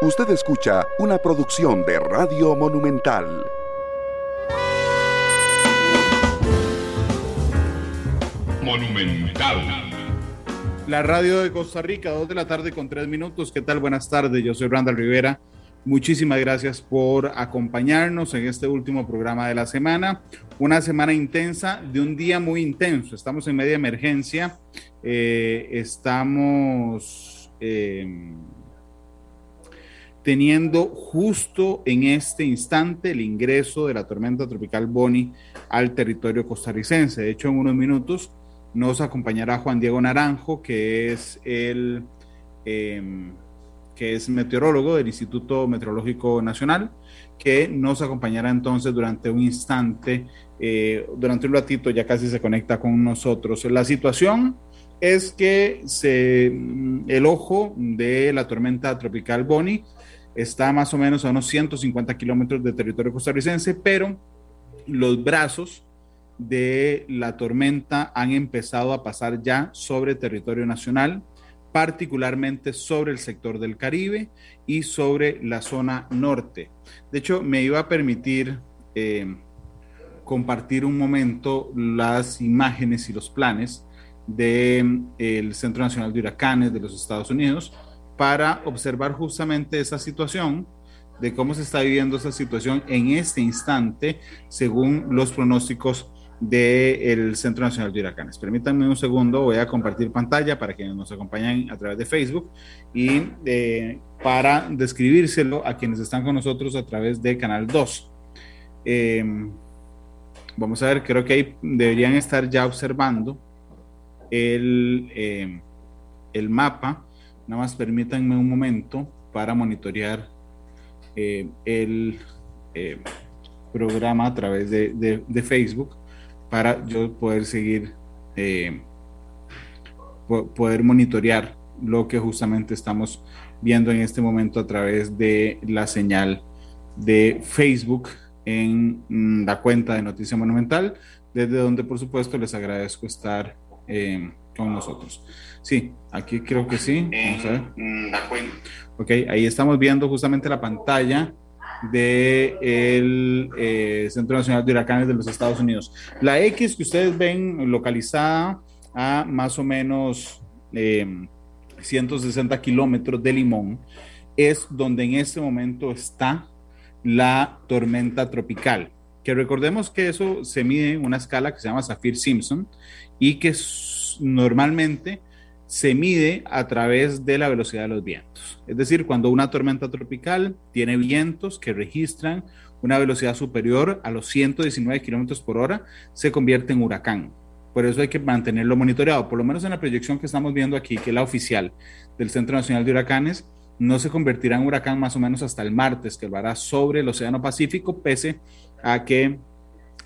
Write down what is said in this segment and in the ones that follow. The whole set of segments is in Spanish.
Usted escucha una producción de Radio Monumental. Monumental. La radio de Costa Rica, dos de la tarde con tres minutos. ¿Qué tal? Buenas tardes. Yo soy Randall Rivera. Muchísimas gracias por acompañarnos en este último programa de la semana. Una semana intensa de un día muy intenso. Estamos en media emergencia. Eh, estamos eh, teniendo justo en este instante el ingreso de la tormenta tropical Bonnie al territorio costarricense. De hecho, en unos minutos nos acompañará Juan Diego Naranjo, que es el em, que es meteorólogo del Instituto Meteorológico Nacional, que nos acompañará entonces durante un instante, eh, durante un ratito ya casi se conecta con nosotros. La situación es que se, el ojo de la tormenta tropical Bonnie está más o menos a unos 150 kilómetros de territorio costarricense, pero los brazos de la tormenta han empezado a pasar ya sobre territorio nacional, particularmente sobre el sector del Caribe y sobre la zona norte. De hecho, me iba a permitir eh, compartir un momento las imágenes y los planes del de, Centro Nacional de Huracanes de los Estados Unidos, para observar justamente esa situación, de cómo se está viviendo esa situación en este instante, según los pronósticos del Centro Nacional de Huracanes. Permítanme un segundo, voy a compartir pantalla para quienes nos acompañan a través de Facebook y eh, para describírselo a quienes están con nosotros a través de Canal 2. Eh, vamos a ver, creo que ahí deberían estar ya observando el, eh, el mapa Nada más permítanme un momento para monitorear eh, el eh, programa a través de, Facebook para yo poder seguir, eh, poder monitorear lo que justamente estamos viendo en este momento a través de la señal de Facebook en mm, la cuenta de Noticia Monumental, desde donde por supuesto les agradezco estar con nosotros. Sí, aquí creo que sí. Vamos a ver. Mm, ok, ahí estamos viendo justamente la pantalla del eh, Centro Nacional de Huracanes de los Estados Unidos. La X que ustedes ven localizada a más o menos 160 em, kilómetros de Limón es donde en este momento está la tormenta tropical. Que recordemos que eso se mide en una escala que se llama Saffir Simpson y que normalmente se mide a través de la velocidad de los vientos. Es decir, cuando una tormenta tropical tiene vientos que registran una velocidad superior a los 119 kilómetros por hora, se convierte en huracán. Por eso hay que mantenerlo monitoreado. Por lo menos en la proyección que estamos viendo aquí, que es la oficial del Centro Nacional de Huracanes, no se convertirá en huracán más o menos hasta el martes, que va sobre el Océano Pacífico, pese a que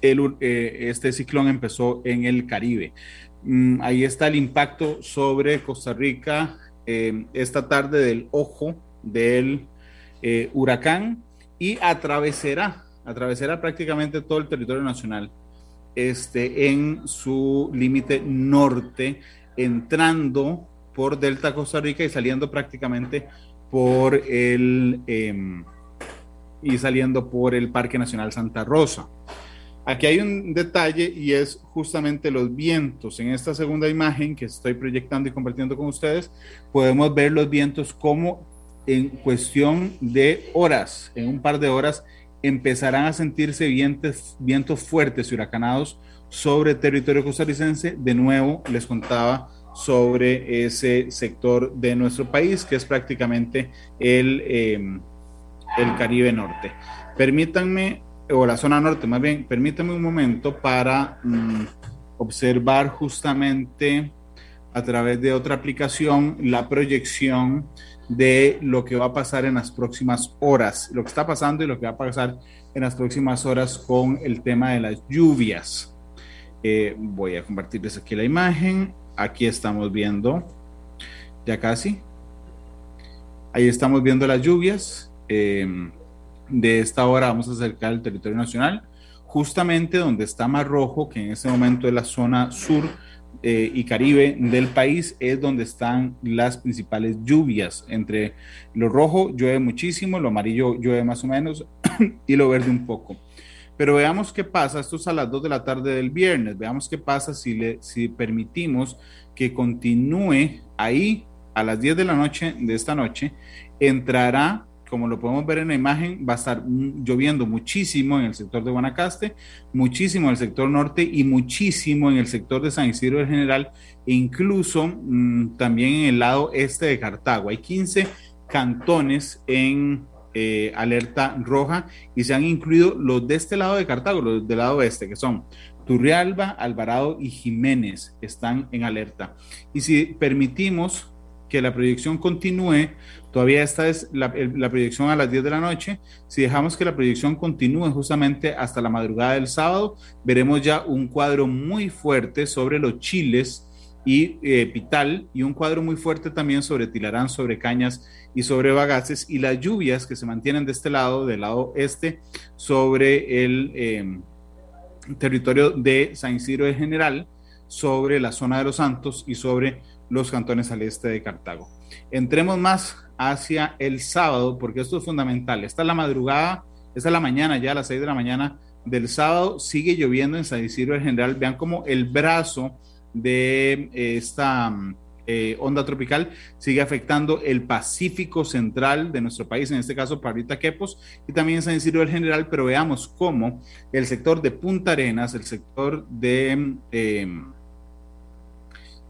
eh, este ciclón empezó en el Caribe. Mm, ahí está el impacto sobre Costa Rica eh, esta tarde del ojo del eh, huracán y atravesará, atravesará prácticamente todo el territorio nacional este, en su límite norte, entrando por Delta Costa Rica y saliendo prácticamente por el em, y saliendo por el Parque Nacional Santa Rosa. Aquí hay un detalle y es justamente los vientos. En esta segunda imagen que estoy proyectando y compartiendo con ustedes, podemos ver los vientos como en cuestión de horas, en un par de horas, empezarán a sentirse vientos, vientos fuertes y huracanados sobre territorio costarricense. De nuevo, les contaba sobre ese sector de nuestro país, que es prácticamente el, eh, el Caribe Norte. Permítanme o la zona norte, más bien, permítame un momento para mm, observar justamente a través de otra aplicación la proyección de lo que va a pasar en las próximas horas, lo que está pasando y lo que va a pasar en las próximas horas con el tema de las lluvias. Eh, voy a compartirles aquí la imagen. Aquí estamos viendo, ya casi. Ahí estamos viendo las lluvias. Eh, de esta hora vamos a acercar al territorio nacional, justamente donde está más rojo, que en este momento es la zona sur eh, y caribe del país es donde están las principales lluvias. Entre lo rojo llueve muchísimo, lo amarillo llueve más o menos y lo verde un poco. Pero veamos qué pasa, esto es a las 2 de la tarde del viernes, veamos qué pasa si, le, si permitimos que continúe ahí a las 10 de la noche de esta noche, entrará como lo podemos ver en la imagen, va a estar lloviendo muchísimo en el sector de Guanacaste, muchísimo en el sector norte y muchísimo en el sector de San Isidro del General, e incluso mm, también en el lado este de Cartago. Hay 15 cantones en eh, alerta roja y se han incluido los de este lado de Cartago, los del lado oeste, que son Turrialba, Alvarado y Jiménez, están en alerta. Y si permitimos que la proyección continúe, todavía esta es la, proyección a las 10 de la noche, si dejamos que la proyección continúe justamente hasta la madrugada del sábado, veremos ya un cuadro muy fuerte sobre los chiles y eh, Pital y un cuadro muy fuerte también sobre Tilarán, sobre Cañas y sobre Bagaces y las lluvias que se mantienen de este lado, del lado este, sobre el em, territorio de San Isidro de General, sobre la zona de los Santos y sobre los cantones al este de Cartago. Entremos más hacia el sábado, porque esto es fundamental. Esta es la madrugada, esta es la mañana, ya a las 6 de la mañana del sábado, sigue lloviendo en San Isidro en general. Vean como el brazo de eh, esta eh, onda tropical sigue afectando el Pacífico central de nuestro país, en este caso Parrita Quepos, y también San Isidro del general, pero veamos cómo el sector de Punta Arenas, el sector de... Eh,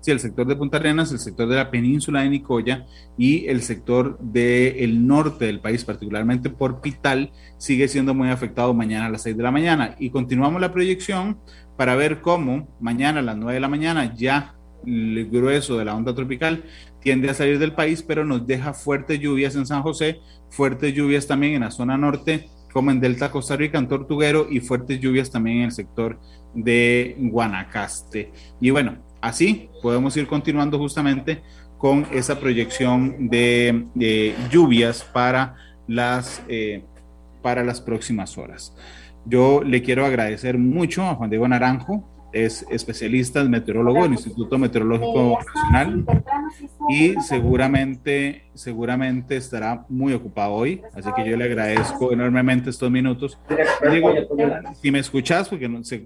sí, el sector de Punta Arenas, el sector de la península de Nicoya y el sector del norte del país, particularmente por Pital, sigue siendo muy afectado mañana a las 6 de la mañana. Y continuamos la proyección para ver cómo mañana a las 9 de la mañana ya el grueso de la onda tropical tiende a salir del país, pero nos deja fuertes lluvias en San José, fuertes lluvias también en la zona norte, como en Delta Costa Rica, en Tortuguero, y fuertes lluvias también en el sector de Guanacaste. Y bueno, Así podemos ir continuando justamente con esa proyección de, lluvias para las, eh, para las próximas horas. Yo le quiero agradecer mucho a Juan Diego Naranjo es especialista, es meteorólogo del Instituto Meteorológico Nacional y seguramente, seguramente estará muy ocupado hoy, así que yo le agradezco enormemente estos minutos. Si me escuchas, porque se,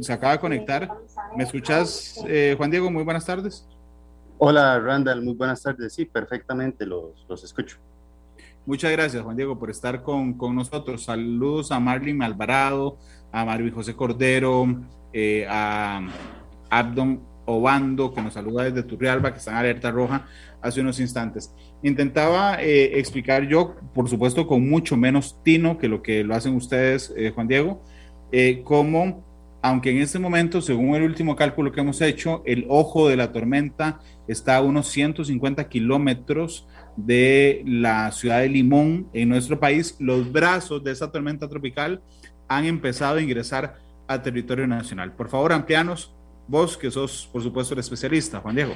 se acaba de conectar, ¿me escuchas, eh, Juan Diego? Muy buenas tardes. Hola, Randall, muy buenas tardes. Sí, perfectamente, los, los escucho. Muchas gracias, Juan Diego, por estar con, con nosotros. Saludos a Marlene Alvarado, a Marvin José Cordero, eh, a Abdon Obando, que nos saluda desde Turrialba, que está en alerta roja hace unos instantes. Intentaba eh, explicar yo, por supuesto, con mucho menos tino que lo que lo hacen ustedes, eh, Juan Diego, cómo, aunque en este momento, según el último cálculo que hemos hecho, el ojo de la tormenta está a unos 150 kilómetros de la ciudad de Limón en nuestro país, los brazos de esa tormenta tropical han empezado a ingresar a territorio nacional. Por favor, amplianos, vos que sos, por supuesto, el especialista, Juan Diego.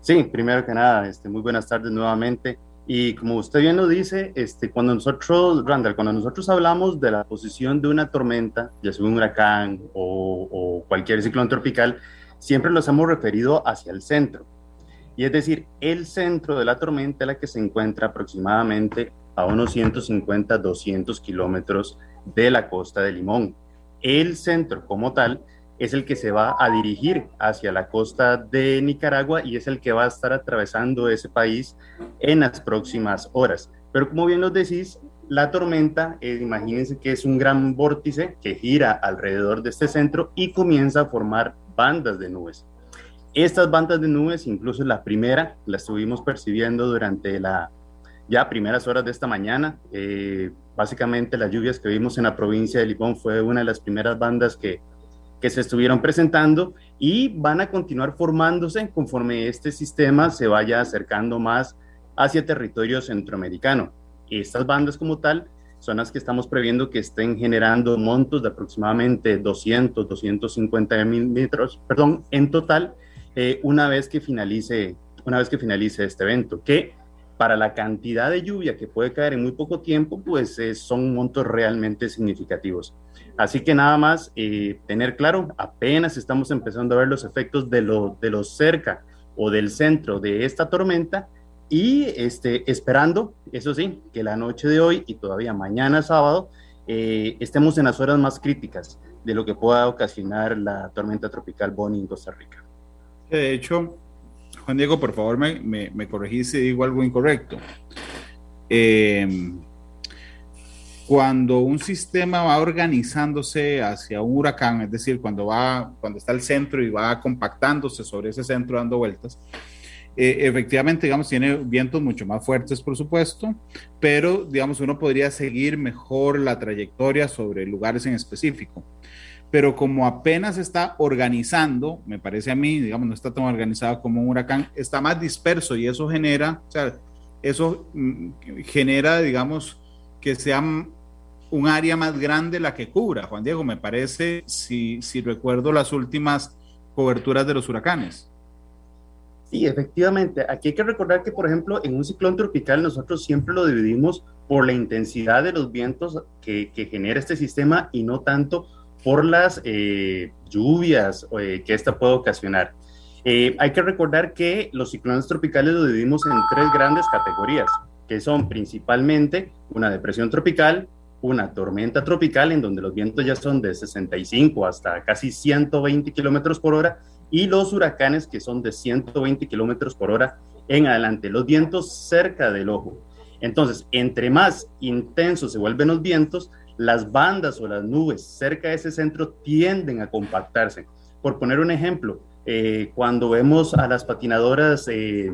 Sí, primero que nada, este, muy buenas tardes nuevamente. Y como usted bien lo dice, este, cuando nosotros, Randall, cuando nosotros hablamos de la posición de una tormenta, ya sea un huracán o, cualquier ciclón tropical, siempre los hemos referido hacia el centro. Y es decir, el centro de la tormenta es la que se encuentra aproximadamente a unos 150, 200 kilómetros de la costa de Limón el centro como tal es el que se va a dirigir hacia la costa de Nicaragua y es el que va a estar atravesando ese país en las próximas horas. Pero como bien lo decís, la tormenta, eh, imagínense que es un gran vórtice que gira alrededor de este centro y comienza a formar bandas de nubes. Estas bandas de nubes, incluso la primera, la estuvimos percibiendo durante la ya primeras horas de esta mañana. Eh, básicamente las lluvias que vimos en la provincia de Limón fue una de las primeras bandas que, que se estuvieron presentando y van a continuar formándose conforme este sistema se vaya acercando más hacia territorio centroamericano. Estas bandas como tal son las que estamos previendo que estén generando montos de aproximadamente 200, 250 mil metros, perdón, en total, eh, una vez que finalice, una vez que finalice este evento, que para la cantidad de lluvia que puede caer en muy poco tiempo, pues eh, son montos realmente significativos. Así que nada más eh, tener claro, apenas estamos empezando a ver los efectos de lo, de lo cerca o del centro de esta tormenta y este, esperando, eso sí, que la noche de hoy y todavía mañana sábado eh, estemos en las horas más críticas de lo que pueda ocasionar la tormenta tropical Bonnie en Costa Rica. De hecho, Juan Diego, por favor, me, me, me corregí si digo algo incorrecto. Eh, cuando un sistema va organizándose hacia un huracán, es decir, cuando va, cuando está el centro y va compactándose sobre ese centro dando vueltas, eh, efectivamente, digamos, tiene vientos mucho más fuertes, por supuesto, pero, digamos, uno podría seguir mejor la trayectoria sobre lugares en específico. Pero como apenas está organizando, me parece a mí, digamos, no está tan organizado como un huracán, está más disperso y eso genera, o sea, eso mm, genera, digamos, que sea un área más grande la que cubra. Juan Diego, me parece, si, si recuerdo las últimas coberturas de los huracanes. Sí, efectivamente. Aquí hay que recordar que, por ejemplo, en un ciclón tropical nosotros siempre lo dividimos por la intensidad de los vientos que, que genera este sistema y no tanto por las eh, lluvias eh, que esta puede ocasionar. Eh, hay que recordar que los ciclones tropicales los dividimos en tres grandes categorías, que son principalmente una depresión tropical, una tormenta tropical en donde los vientos ya son de 65 hasta casi 120 kilómetros por hora y los huracanes que son de 120 kilómetros por hora en adelante, los vientos cerca del ojo. Entonces, entre más intensos se vuelven los vientos, las bandas o las nubes cerca de ese centro tienden a compactarse. Por poner un ejemplo, eh, cuando vemos a las patinadoras eh,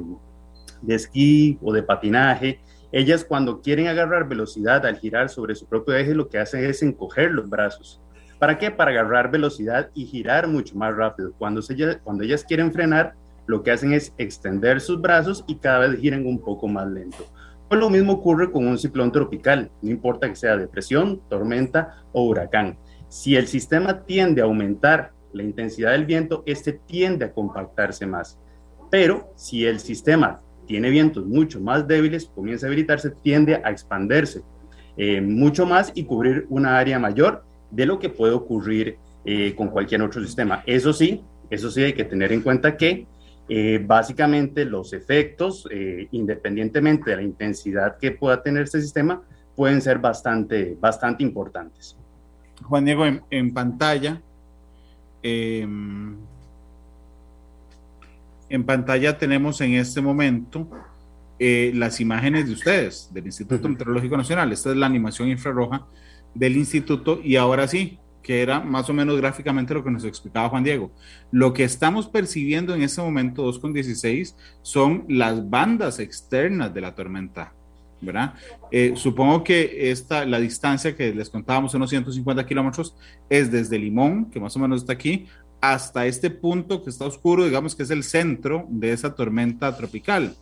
de esquí o de patinaje, ellas cuando quieren agarrar velocidad al girar sobre su propio eje, lo que hacen es encoger los brazos. ¿Para qué? Para agarrar velocidad y girar mucho más rápido. Cuando, cuando ellas quieren frenar, lo que hacen es extender sus brazos y cada vez giran un poco más lento. Pues lo mismo ocurre con un ciclón tropical, no importa que sea depresión, tormenta o huracán. Si el sistema tiende a aumentar la intensidad del viento, este tiende a compactarse más. Pero si el sistema tiene vientos mucho más débiles, comienza a habilitarse, tiende a expandirse eh, mucho más y cubrir una área mayor de lo que puede ocurrir eh, con cualquier otro sistema. Eso sí, eso sí hay que tener en cuenta que eh, básicamente los efectos, independientemente de la intensidad que pueda tener este sistema, pueden ser bastante, bastante importantes. Juan Diego, en, en pantalla, em, en pantalla tenemos en este momento eh, las imágenes de ustedes, del Instituto Meteorológico Nacional. Esta es la animación infrarroja del instituto y ahora sí, que era más o menos gráficamente lo que nos explicaba Juan Diego. Lo que estamos percibiendo en este momento 2.16 son las bandas externas de la tormenta, ¿verdad? Eh, supongo que esta, la distancia que les contábamos, unos 150 kilómetros, es desde Limón, que más o menos está aquí, hasta este punto que está oscuro, digamos que es el centro de esa tormenta tropical.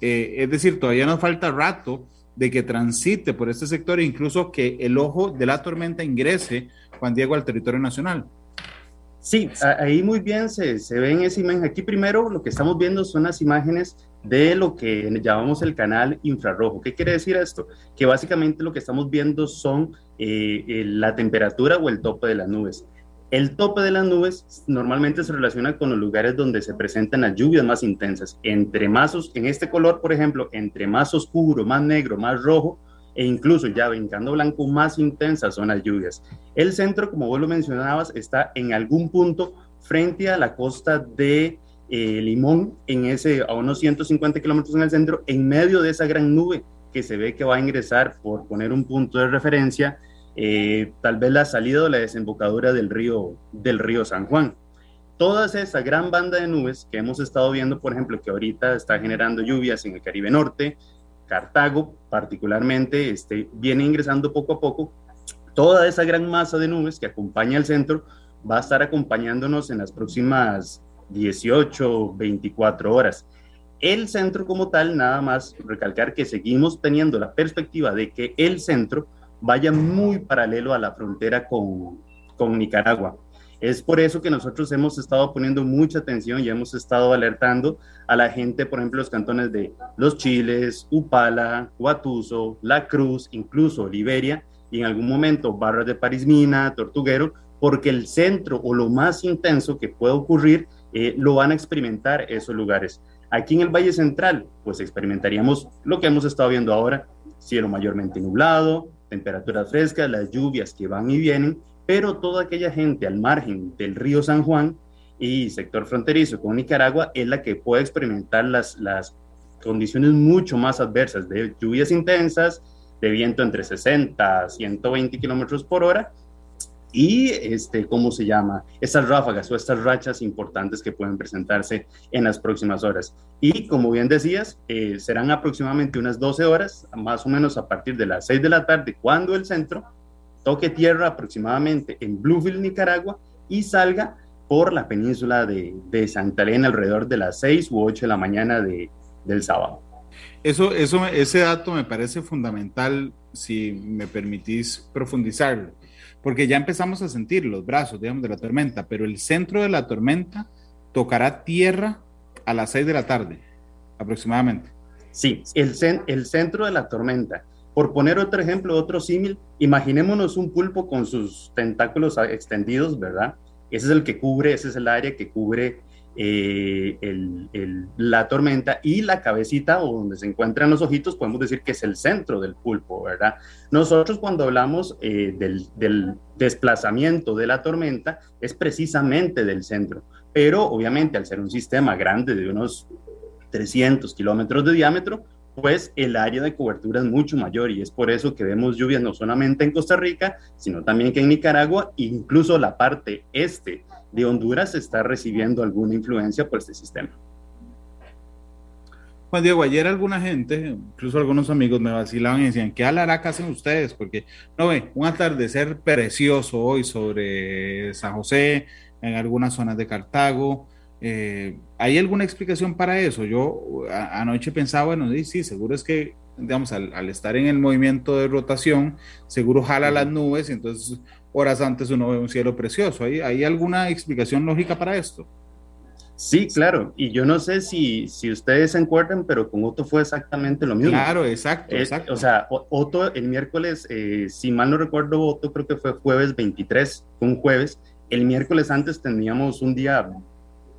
Eh, es decir, todavía nos falta rato de que transite por este sector e incluso que el ojo de la tormenta ingrese, Juan Diego, al territorio nacional. Sí, ahí muy bien se, se ve en esa imagen. Aquí primero lo que estamos viendo son las imágenes de lo que llamamos el canal infrarrojo. ¿Qué quiere decir esto? Que básicamente lo que estamos viendo son eh, la temperatura o el tope de las nubes. El tope de las nubes normalmente se relaciona con los lugares donde se presentan las lluvias más intensas. Entre más, en este color, por ejemplo, entre más oscuro, más negro, más rojo, e incluso ya brincando blanco, más intensas son las lluvias. El centro, como vos lo mencionabas, está en algún punto frente a la costa de eh, Limón, en ese, a unos 150 kilómetros en el centro, en medio de esa gran nube que se ve que va a ingresar, por poner un punto de referencia, eh, tal vez la salida o la desembocadura del río, del río San Juan. Toda esa gran banda de nubes que hemos estado viendo, por ejemplo, que ahorita está generando lluvias en el Caribe Norte, Cartago particularmente, este, viene ingresando poco a poco. Toda esa gran masa de nubes que acompaña al centro va a estar acompañándonos en las próximas 18, 24 horas. El centro como tal, nada más recalcar que seguimos teniendo la perspectiva de que el centro vaya muy paralelo a la frontera con, con Nicaragua. Es por eso que nosotros hemos estado poniendo mucha atención y hemos estado alertando a la gente, por ejemplo, los cantones de Los Chiles, Upala, Huatuso, La Cruz, incluso Liberia, y en algún momento Barras de Parismina, Tortuguero, porque el centro o lo más intenso que puede ocurrir eh, lo van a experimentar esos lugares. Aquí en el Valle Central, pues experimentaríamos lo que hemos estado viendo ahora, cielo mayormente nublado, temperaturas frescas, las lluvias que van y vienen, pero toda aquella gente al margen del río San Juan y sector fronterizo con Nicaragua es la que puede experimentar las, las condiciones mucho más adversas de lluvias intensas, de viento entre 60 a 120 kilómetros por hora y, este, ¿cómo se llama? Estas ráfagas o estas rachas importantes que pueden presentarse en las próximas horas. Y como bien decías, eh, serán aproximadamente unas 12 horas, más o menos a partir de las 6 de la tarde, cuando el centro toque tierra aproximadamente en Bluefield, Nicaragua, y salga por la península de, de Santa Elena alrededor de las 6 u 8 de la mañana de, del sábado. Eso, eso, ese dato me parece fundamental, si me permitís profundizarlo porque ya empezamos a sentir los brazos, digamos, de la tormenta, pero el centro de la tormenta tocará tierra a las 6 de la tarde, aproximadamente. Sí, el, el centro de la tormenta. Por poner otro ejemplo, otro símil, imaginémonos un pulpo con sus tentáculos extendidos, ¿verdad? Ese es el que cubre, ese es el área que cubre eh, la tormenta y la cabecita o donde se encuentran los ojitos, podemos decir que es el centro del pulpo, ¿verdad? Nosotros cuando hablamos eh, del, desplazamiento de la tormenta es precisamente del centro, pero obviamente al ser un sistema grande de unos 300 kilómetros de diámetro, pues el área de cobertura es mucho mayor y es por eso que vemos lluvias no solamente en Costa Rica, sino también que en Nicaragua, incluso la parte este de Honduras está recibiendo alguna influencia por este sistema. Juan Diego, ayer alguna gente, incluso algunos amigos me vacilaban y decían, ¿qué alaraca hacen ustedes? Porque, no ve, un atardecer precioso hoy sobre San José, en algunas zonas de Cartago. Eh, ¿Hay alguna explicación para eso? Yo anoche pensaba, bueno, sí, sí, seguro es que, digamos, al, al, estar en el movimiento de rotación, seguro jala las nubes y entonces horas antes uno ve un cielo precioso. ¿Hay, ¿Hay alguna explicación lógica para esto? Sí, claro, y yo no sé si, si ustedes se acuerdan, pero con Otto fue exactamente lo mismo. Claro, exacto, exacto. O sea, Otto el miércoles, eh, si mal no recuerdo, Otto creo que fue jueves 23, un jueves. El miércoles antes teníamos un día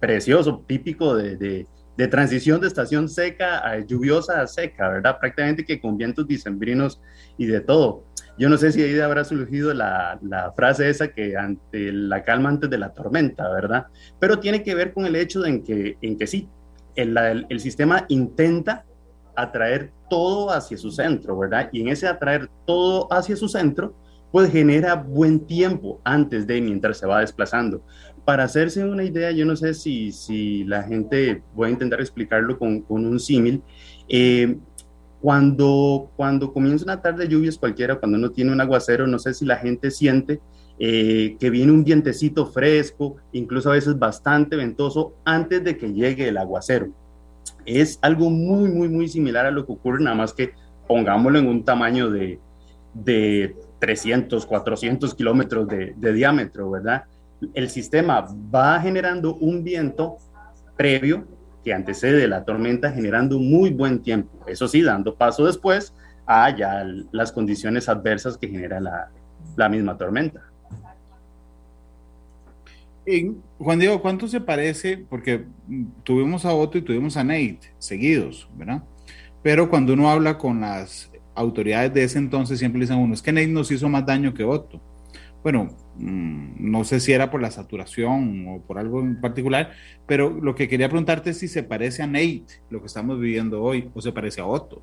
precioso, típico de, de, de transición de estación seca a lluviosa a seca, ¿verdad? Prácticamente que con vientos dicembrinos y de todo. Yo no sé si ahí habrá surgido la, la, frase esa que ante la calma antes de la tormenta, ¿verdad? Pero tiene que ver con el hecho de en que, en que sí, el, el, sistema intenta atraer todo hacia su centro, ¿verdad? Y en ese atraer todo hacia su centro, pues genera buen tiempo antes de mientras se va desplazando. Para hacerse una idea, yo no sé si, si la gente, voy a intentar explicarlo con, con un símil, eh, cuando, cuando comienza una tarde de lluvias cualquiera, cuando uno tiene un aguacero, no sé si la gente siente eh, que viene un vientecito fresco, incluso a veces bastante ventoso, antes de que llegue el aguacero. Es algo muy, muy, muy similar a lo que ocurre, nada más que pongámoslo en un tamaño de, de 300, 400 kilómetros de, de diámetro, ¿verdad? El sistema va generando un viento previo que antecede la tormenta generando muy buen tiempo. Eso sí, dando paso después a ya las condiciones adversas que genera la, la misma tormenta. Juan Diego, ¿cuánto se parece? Porque tuvimos a Otto y tuvimos a Nate seguidos, ¿verdad? Pero cuando uno habla con las autoridades de ese entonces, siempre dicen uno, es que Nate nos hizo más daño que Otto. Bueno, Mm, no sé si era por la saturación o por algo en particular, pero lo que quería preguntarte es si se parece a Nate, lo que estamos viviendo hoy, o se parece a Otto.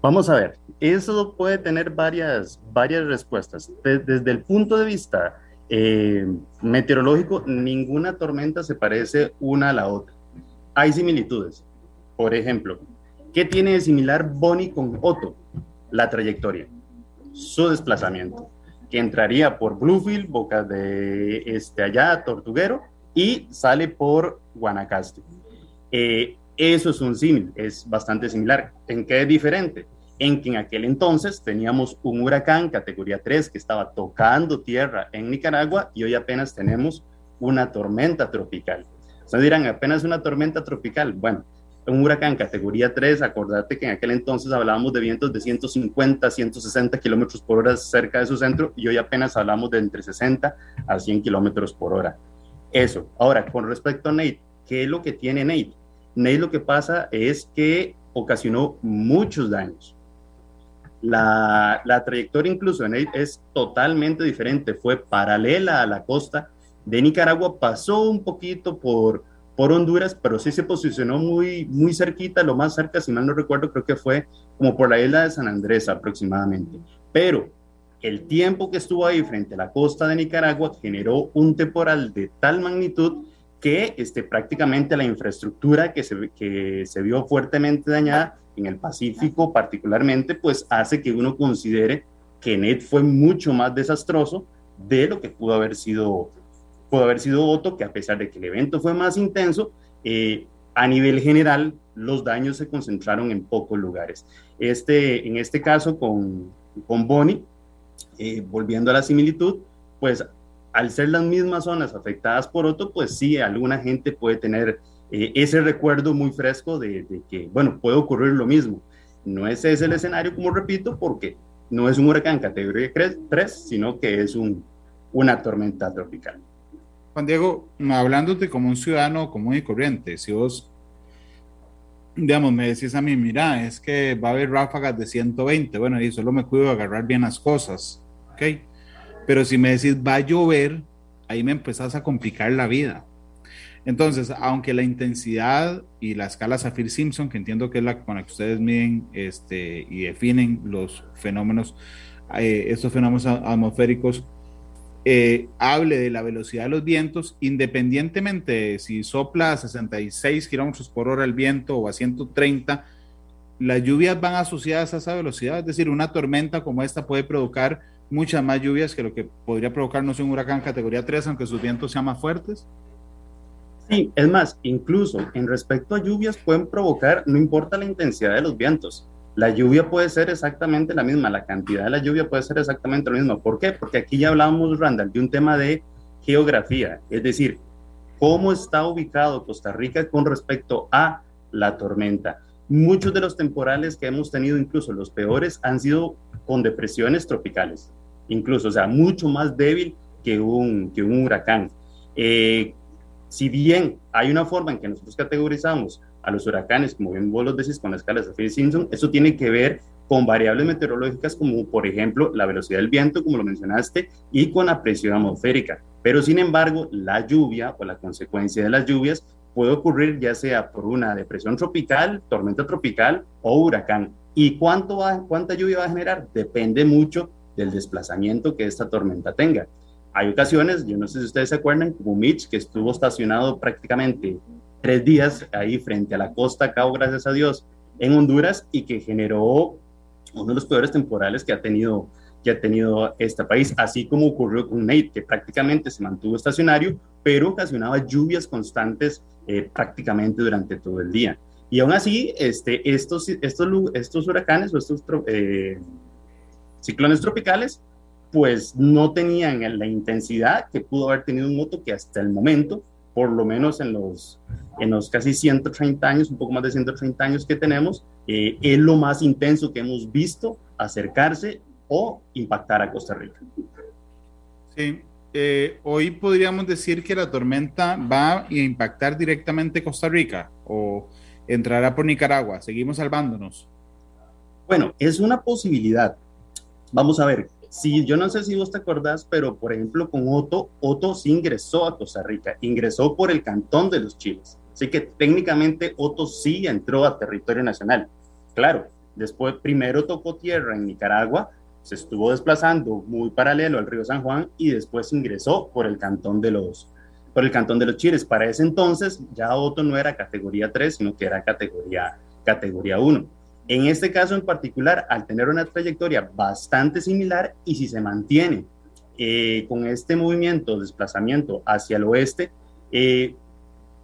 Vamos a ver, eso puede tener varias, varias respuestas. Desde, el punto de vista eh, meteorológico, ninguna tormenta se parece una a la otra. Hay similitudes. Por ejemplo, ¿qué tiene de similar Bonnie con Otto? La trayectoria, su desplazamiento que entraría por Bluefield, Boca de este, allá, Tortuguero, y sale por Guanacaste. Eh, eso es un símil, es bastante similar. ¿En qué es diferente? en que en aquel entonces teníamos un huracán categoría 3 que estaba tocando tierra en Nicaragua y hoy apenas tenemos una tormenta tropical. Ustedes dirán, apenas una tormenta tropical. Bueno, un huracán categoría 3, acordate que en aquel entonces hablábamos de vientos de 150, 160 kilómetros por hora cerca de su centro y hoy apenas hablamos de entre 60 a 100 kilómetros por hora. Eso. Ahora, con respecto a Nate, ¿qué es lo que tiene Nate? Nate lo que pasa es que ocasionó muchos daños. La, la trayectoria incluso de Nate es totalmente diferente, fue paralela a la costa de Nicaragua, pasó un poquito por, por Honduras, pero sí se posicionó muy, muy cerquita, lo más cerca, si mal no recuerdo, creo que fue como por la isla de San Andrés aproximadamente. Pero el tiempo que estuvo ahí frente a la costa de Nicaragua generó un temporal de tal magnitud que este, prácticamente la infraestructura que se, que se vio fuertemente dañada en el Pacífico particularmente, pues hace que uno considere que NET fue mucho más desastroso de lo que pudo haber sido, pudo haber sido Otto, que a pesar de que el evento fue más intenso, eh, a nivel general los daños se concentraron en pocos lugares. Este, en este caso con, con Bonnie, eh, volviendo a la similitud, pues al ser las mismas zonas afectadas por Otto, pues sí, alguna gente puede tener eh, ese recuerdo muy fresco de, que, bueno, puede ocurrir lo mismo. No es ese el escenario, como repito, porque no es un huracán categoría 3, sino que es un, una tormenta tropical. Juan Diego, hablándote como un ciudadano común y corriente, si vos, digamos, me decís a mí, mira, es que va a haber ráfagas de 120, bueno, y solo me cuido de agarrar bien las cosas, ¿ok? Pero si me decís, va a llover, ahí me empezás a complicar la vida. Entonces, aunque la intensidad y la escala Saffir-Simpson, que entiendo que es la con la que ustedes miden este, y definen los fenómenos, eh, estos fenómenos atmosféricos, eh, hable de la velocidad de los vientos, independientemente de si sopla a 66 kilómetros por hora el viento o a 130, las lluvias van asociadas a esa velocidad. Es decir, una tormenta como esta puede provocar muchas más lluvias que lo que podría provocar, no sé, un huracán categoría 3, aunque sus vientos sean más fuertes. Sí, es más, incluso en respecto a lluvias pueden provocar, no importa la intensidad de los vientos, la lluvia puede ser exactamente la misma, la cantidad de la lluvia puede ser exactamente lo mismo. ¿Por qué? Porque aquí ya hablábamos, Randall, de un tema de geografía, es decir, cómo está ubicado Costa Rica con respecto a la tormenta. Muchos de los temporales que hemos tenido, incluso los peores, han sido con depresiones tropicales, incluso, o sea, mucho más débil que un, que un huracán. Eh, si bien hay una forma en que nosotros categorizamos a los huracanes, como bien vos los decís con la escala de Saffir-Simpson, eso tiene que ver con variables meteorológicas como por ejemplo la velocidad del viento, como lo mencionaste, y con la presión atmosférica. Pero sin embargo, la lluvia o la consecuencia de las lluvias puede ocurrir ya sea por una depresión tropical, tormenta tropical o huracán. ¿Y cuánto va, cuánta lluvia va a generar? Depende mucho del desplazamiento que esta tormenta tenga. Hay ocasiones, yo no sé si ustedes se acuerdan, como Mitch, que estuvo estacionado prácticamente tres días ahí frente a la costa, Cabo, gracias a Dios, en Honduras y que generó uno de los peores temporales que ha tenido que ha tenido este país, así como ocurrió con Nate, que prácticamente se mantuvo estacionario, pero ocasionaba lluvias constantes eh, prácticamente durante todo el día. Y aún así, este, estos, estos, estos huracanes o estos eh, ciclones tropicales pues no tenían la intensidad que pudo haber tenido un moto que hasta el momento, por lo menos en los, en los casi 130 años, un poco más de 130 años que tenemos, eh, es lo más intenso que hemos visto acercarse o impactar a Costa Rica. Sí, eh, hoy podríamos decir que la tormenta va a impactar directamente Costa Rica o entrará por Nicaragua. Seguimos salvándonos. Bueno, es una posibilidad. Vamos a ver, Sí, yo no sé si vos te acordás, pero por ejemplo con Otto, Otto sí ingresó a Costa Rica, ingresó por el cantón de los Chiles. Así que técnicamente Otto sí entró a territorio nacional. Claro, después primero tocó tierra en Nicaragua, se estuvo desplazando muy paralelo al río San Juan y después ingresó por el cantón de los por el cantón de los Chiles. Para ese entonces ya Otto no era categoría 3, sino que era categoría categoría 1. En este caso en particular, al tener una trayectoria bastante similar y si se mantiene eh, con este movimiento, desplazamiento hacia el oeste, eh,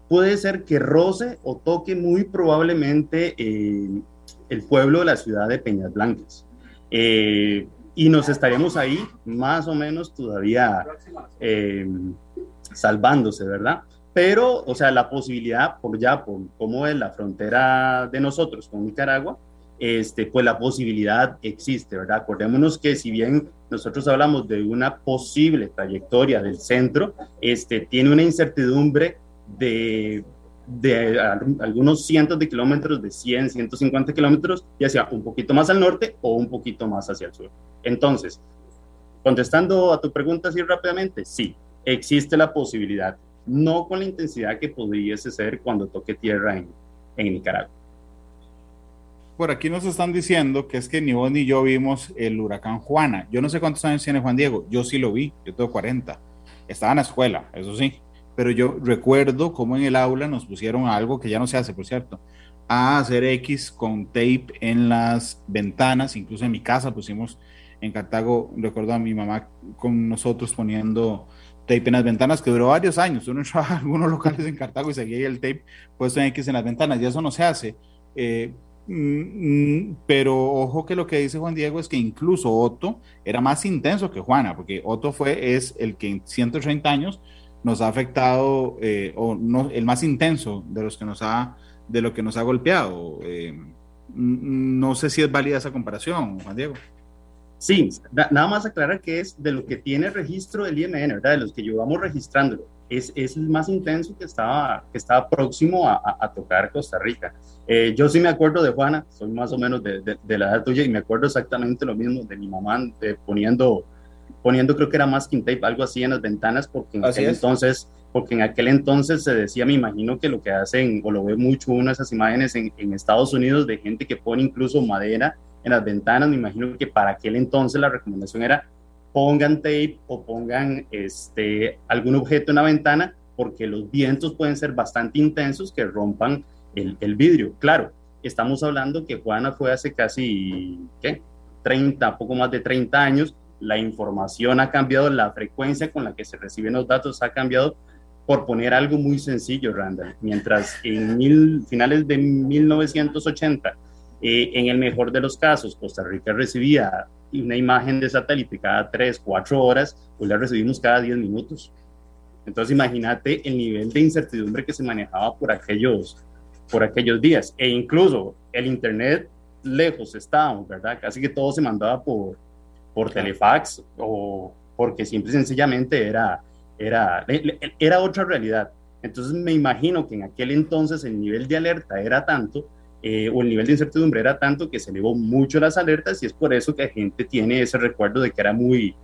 puede ser que roce o toque muy probablemente eh, el pueblo de la ciudad de Peñas Blancas. Eh, y nos estaríamos ahí más o menos todavía eh, salvándose, ¿verdad? Pero, o sea, la posibilidad, por ya, por cómo es la frontera de nosotros con Nicaragua, este, pues la posibilidad existe, ¿verdad? Acordémonos que si bien nosotros hablamos de una posible trayectoria del centro, este, tiene una incertidumbre de, de algunos cientos de kilómetros, de 100, 150 kilómetros, ya sea un poquito más al norte o un poquito más hacia el sur. Entonces, contestando a tu pregunta así rápidamente, sí, existe la posibilidad, no con la intensidad que pudiese ser cuando toque tierra en, en Nicaragua. Por aquí nos están diciendo que es que ni vos ni yo vimos el huracán Juana. Yo no sé cuántos años tiene Juan Diego, yo sí lo vi, yo tengo 40. Estaba en la escuela, eso sí, pero yo recuerdo cómo en el aula nos pusieron algo que ya no se hace, por cierto, a hacer X con tape en las ventanas, incluso en mi casa pusimos en Cartago, recuerdo a mi mamá con nosotros poniendo tape en las ventanas que duró varios años. Uno entraba a algunos locales en Cartago y seguía el tape puesto en X en las ventanas, y eso no se hace. Eh, pero ojo que lo que dice Juan Diego es que incluso Otto era más intenso que Juana, porque Otto fue, es el que en 130 años nos ha afectado, eh, o no, el más intenso de los que nos ha, de lo que nos ha golpeado. Eh, mm, no sé si es válida esa comparación, Juan Diego. Sí, nada más aclarar que es de lo que tiene registro del IMN, ¿verdad? De los que llevamos registrándolo. Es, es el más intenso que estaba, que estaba próximo a, a, tocar Costa Rica. Eh, yo sí me acuerdo de Juana, soy más o menos de, de, la edad tuya y me acuerdo exactamente lo mismo de mi mamá poniendo, poniendo creo que era masking tape, algo así en las ventanas, porque en aquel entonces porque en aquel entonces se decía, me imagino que lo que hacen, o lo ve mucho uno esas imágenes en, en Estados Unidos de gente que pone incluso madera en las ventanas, me imagino que para aquel entonces la recomendación era pongan tape o pongan este, algún objeto en la ventana porque los vientos pueden ser bastante intensos que rompan el, vidrio. Claro, estamos hablando que Juana fue hace casi, ¿qué? 30, poco más de 30 años, la información ha cambiado, la frecuencia con la que se reciben los datos ha cambiado, por poner algo muy sencillo, Randall. Mientras en finales de 1980 eh, en el mejor de los casos, Costa Rica recibía una imagen de satélite cada 3, 4 horas, pues la recibimos cada 10 minutos. Entonces imagínate el nivel de incertidumbre que se manejaba por aquellos, por aquellos días. E incluso el Internet lejos estábamos, ¿verdad? Casi que todo se mandaba por, por telefax o porque simple y sencillamente era, era, era otra realidad. Entonces me imagino que en aquel entonces el nivel de alerta era tanto eh, o el nivel de incertidumbre era tanto que se elevó mucho las alertas y es por eso que la gente tiene ese recuerdo de que era muy,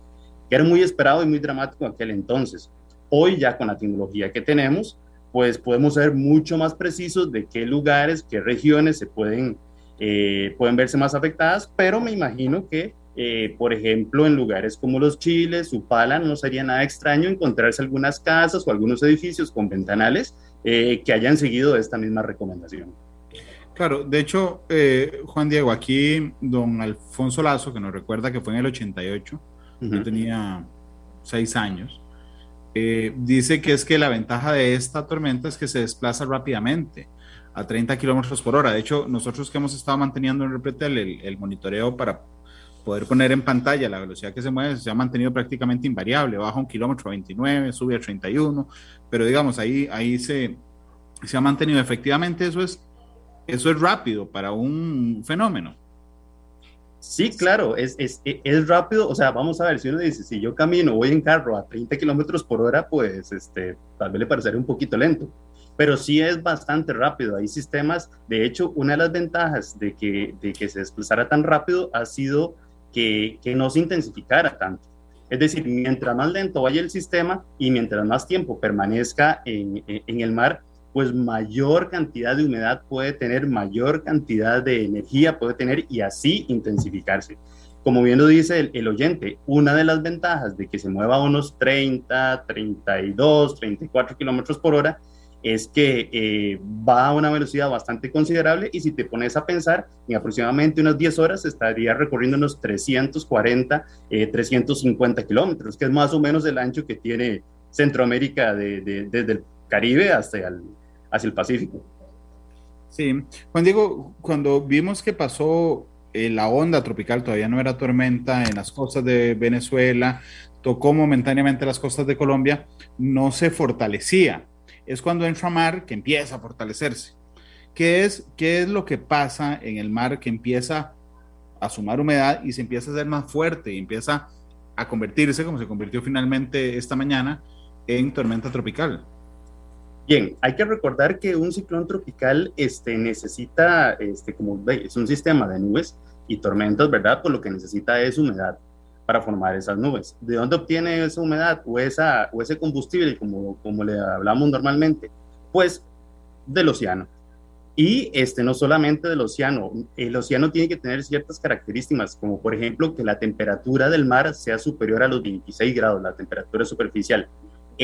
que era muy esperado y muy dramático aquel entonces. Hoy ya con la tecnología que tenemos, pues podemos ser mucho más precisos de qué lugares, qué regiones se pueden, eh, pueden verse más afectadas, pero me imagino que, eh, por ejemplo, en lugares como los Chiles, Upala, no sería nada extraño encontrarse algunas casas o algunos edificios con ventanales que hayan seguido esta misma recomendación. Claro, de hecho, eh, Juan Diego, aquí don Alfonso Lazo, que nos recuerda que fue en el 88, yo tenía seis años, eh, dice que es que la ventaja de esta tormenta es que se desplaza rápidamente a 30 kilómetros por hora. De hecho, nosotros que hemos estado manteniendo en Repretel el, el, monitoreo para poder poner en pantalla la velocidad que se mueve, se ha mantenido prácticamente invariable. Baja un kilómetro a 29, sube a 31, pero digamos, ahí, ahí se, se ha mantenido. Efectivamente, eso es eso es rápido para un fenómeno. Sí, claro, es, es, es, rápido. O sea, vamos a ver, si uno dice, si yo camino, voy en carro a 30 kilómetros por hora, pues este, tal vez le parecería un poquito lento. Pero sí es bastante rápido. Hay sistemas, de hecho, una de las ventajas de que, de que se desplazara tan rápido ha sido que, que no se intensificara tanto. Es decir, mientras más lento vaya el sistema y mientras más tiempo permanezca en, en el mar, pues mayor cantidad de humedad puede tener, mayor cantidad de energía puede tener y así intensificarse. Como bien lo dice el, oyente, una de las ventajas de que se mueva a unos 30, 32, 34 kilómetros por hora es que eh, va a una velocidad bastante considerable y si te pones a pensar, en aproximadamente unas 10 horas estaría recorriendo unos 340, 350 kilómetros, que es más o menos el ancho que tiene Centroamérica desde el Caribe hasta el, hacia el Pacífico. Sí, Juan Diego, cuando vimos que pasó eh, la onda tropical, todavía no era tormenta en las costas de Venezuela, tocó momentáneamente las costas de Colombia, no se fortalecía. Es cuando entra mar que empieza a fortalecerse. ¿Qué es, ¿Qué es lo que pasa en el mar que empieza a sumar humedad y se empieza a hacer más fuerte y empieza a convertirse, como se convirtió finalmente esta mañana, en tormenta tropical? Bien, hay que recordar que un ciclón tropical este, necesita, este, como es un sistema de nubes y tormentas, ¿verdad? Pues lo que necesita es humedad para formar esas nubes. ¿De dónde obtiene esa humedad o, esa, o ese combustible, como, como le hablamos normalmente? Pues del océano. Y este, no solamente del océano, el océano tiene que tener ciertas características, como por ejemplo que la temperatura del mar sea superior a los 26 grados, la temperatura superficial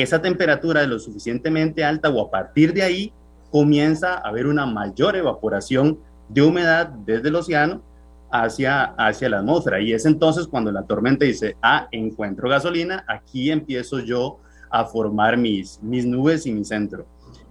esa temperatura es lo suficientemente alta o a partir de ahí comienza a haber una mayor evaporación de humedad desde el océano hacia, hacia la atmósfera. Y es entonces cuando la tormenta dice, ah, encuentro gasolina, aquí empiezo yo a formar mis, mis nubes y mi centro.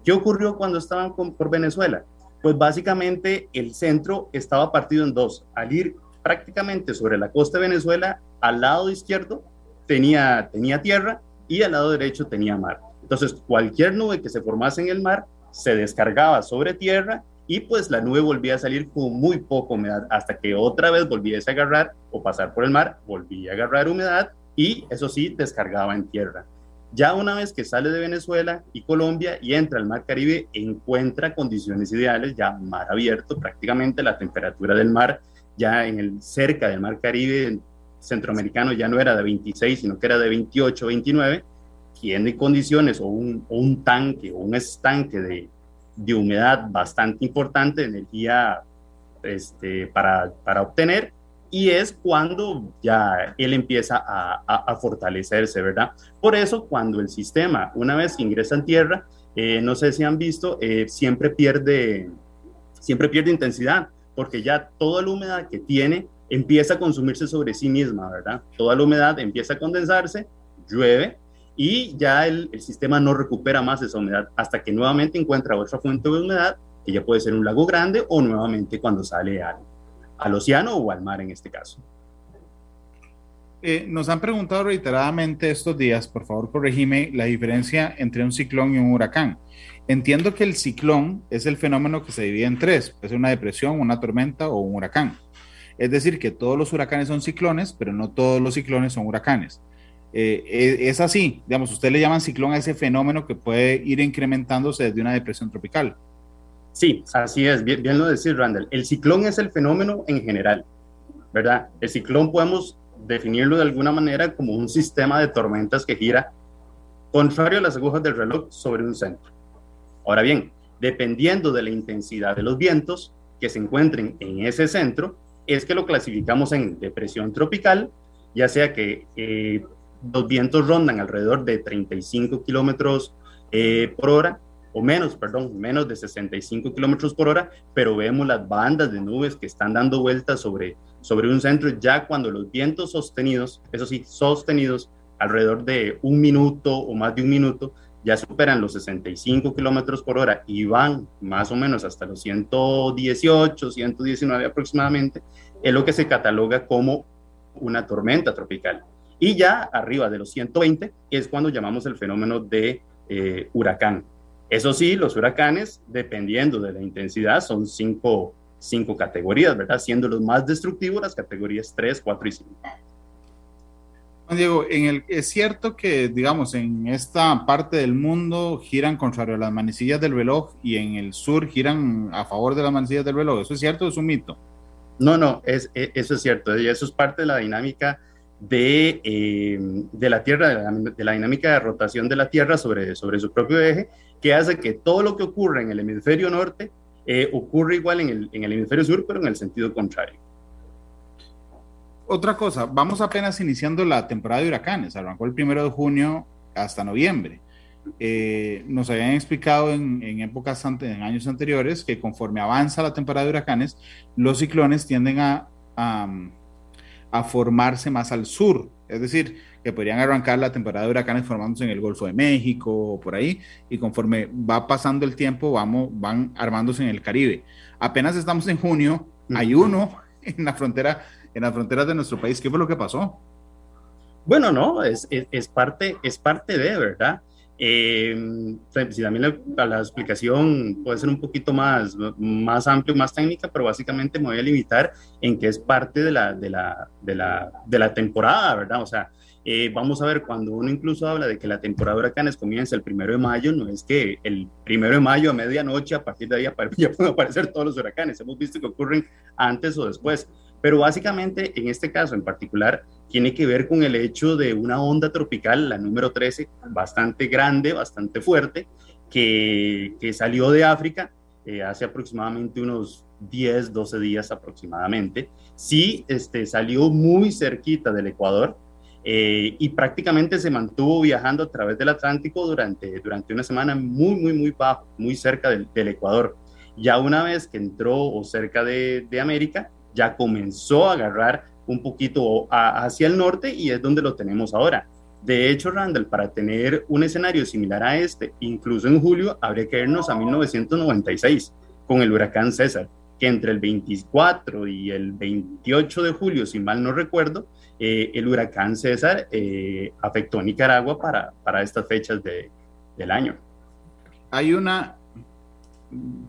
¿Qué ocurrió cuando estaban por Venezuela? Pues básicamente el centro estaba partido en dos. Al ir prácticamente sobre la costa de Venezuela, al lado izquierdo tenía, tenía tierra y al lado derecho tenía mar. Entonces, cualquier nube que se formase en el mar se descargaba sobre tierra y pues la nube volvía a salir con muy poca humedad hasta que otra vez volviese a agarrar o pasar por el mar, volvía a agarrar humedad y eso sí, descargaba en tierra. Ya una vez que sale de Venezuela y Colombia y entra al mar Caribe, encuentra condiciones ideales, ya mar abierto, prácticamente la temperatura del mar ya en el cerca del mar Caribe centroamericano ya no era de 26, sino que era de 28, 29, tiene condiciones o un, un tanque o un estanque de, de, humedad bastante importante, energía este, para, para, obtener, y es cuando ya él empieza a, a, fortalecerse, ¿verdad? Por eso, cuando el sistema, una vez ingresa en tierra, eh, no sé si han visto, eh, siempre, pierde, siempre pierde intensidad, porque ya toda la humedad que tiene empieza a consumirse sobre sí misma, ¿verdad? Toda la humedad empieza a condensarse, llueve y ya el, sistema no recupera más esa humedad hasta que nuevamente encuentra otra fuente de humedad, que ya puede ser un lago grande o nuevamente cuando sale al, océano o al mar en este caso. Eh, nos han preguntado reiteradamente estos días, por favor corregime, la diferencia entre un ciclón y un huracán. Entiendo que el ciclón es el fenómeno que se divide en tres, es una depresión, una tormenta o un huracán. Es decir, que todos los huracanes son ciclones, pero no todos los ciclones son huracanes. Eh, e, es así, digamos, usted le llaman ciclón a ese fenómeno que puede ir incrementándose desde una depresión tropical. Sí, así es, bien, lo decís, Randall. El ciclón es el fenómeno en general, ¿verdad? El ciclón podemos definirlo de alguna manera como un sistema de tormentas que gira contrario a las agujas del reloj sobre un centro. Ahora bien, dependiendo de la intensidad de los vientos que se encuentren en ese centro, es que lo clasificamos en depresión tropical, ya sea que eh, los vientos rondan alrededor de 35 kilómetros eh, por hora, o menos, perdón, menos de 65 kilómetros por hora, pero vemos las bandas de nubes que están dando vueltas sobre, sobre un centro ya cuando los vientos sostenidos, eso sí, sostenidos alrededor de un minuto o más de un minuto, ya superan los 65 kilómetros por hora y van más o menos hasta los 118, 119 aproximadamente, es lo que se cataloga como una tormenta tropical. Y ya arriba de los 120 es cuando llamamos el fenómeno de eh, huracán. Eso sí, los huracanes, dependiendo de la intensidad, son cinco, cinco categorías, ¿verdad? Siendo los más destructivos las categorías 3, 4 y 5. Diego, en el, es cierto que, digamos, en esta parte del mundo giran contrario a las manecillas del reloj y en el sur giran a favor de las manecillas del reloj. ¿Eso es cierto o es un mito? No, no, e, eso es cierto. Eso es parte de la dinámica de, eh, de la Tierra, de la, dinámica de rotación de la Tierra sobre, sobre su propio eje, que hace que todo lo que ocurre en el hemisferio norte eh, ocurre igual en el, en el hemisferio sur, pero en el sentido contrario otra cosa, vamos apenas iniciando la temporada de huracanes, arrancó el primero de junio hasta noviembre. Eh, nos habían explicado en, épocas en años anteriores, que conforme avanza la temporada de huracanes, los ciclones tienden a, a, formarse más al sur. Es decir, que podrían arrancar la temporada de huracanes formándose en el Golfo de México o por ahí, y conforme va pasando el tiempo, vamos, van armándose en el Caribe. Apenas estamos en junio, hay uno en la frontera, en las fronteras de nuestro país. ¿Qué fue lo que pasó? Bueno, no, es, es, parte, es parte de, ¿verdad? Eh, si también la, la, explicación puede ser un poquito más, más amplio, más técnica, pero básicamente me voy a limitar en que es parte de la, de la, de la, de la temporada, ¿verdad? O sea, eh, vamos a ver, cuando uno incluso habla de que la temporada de huracanes comienza el primero de mayo, no es que el primero de mayo a medianoche, a partir de ahí ya pueden aparecer todos los huracanes. Hemos visto que ocurren antes o después. Pero básicamente, en este caso en particular, tiene que ver con el hecho de una onda tropical, la número 13, bastante grande, bastante fuerte, que, que salió de África eh, hace aproximadamente unos 10, 12 días aproximadamente. Sí, este, salió muy cerquita del Ecuador, eh, y prácticamente se mantuvo viajando a través del Atlántico durante, durante una semana muy, muy, muy bajo, muy cerca del, del Ecuador. Ya una vez que entró o cerca de, de, América, ya comenzó a agarrar un poquito hacia el norte y es donde lo tenemos ahora. De hecho, Randall, para tener un escenario similar a este, incluso en julio, habría que irnos a 1996 con el huracán César, que entre el 24 y el 28 de julio, si mal no recuerdo, eh, el huracán César eh, afectó a Nicaragua para, para estas fechas de, del año. Hay una,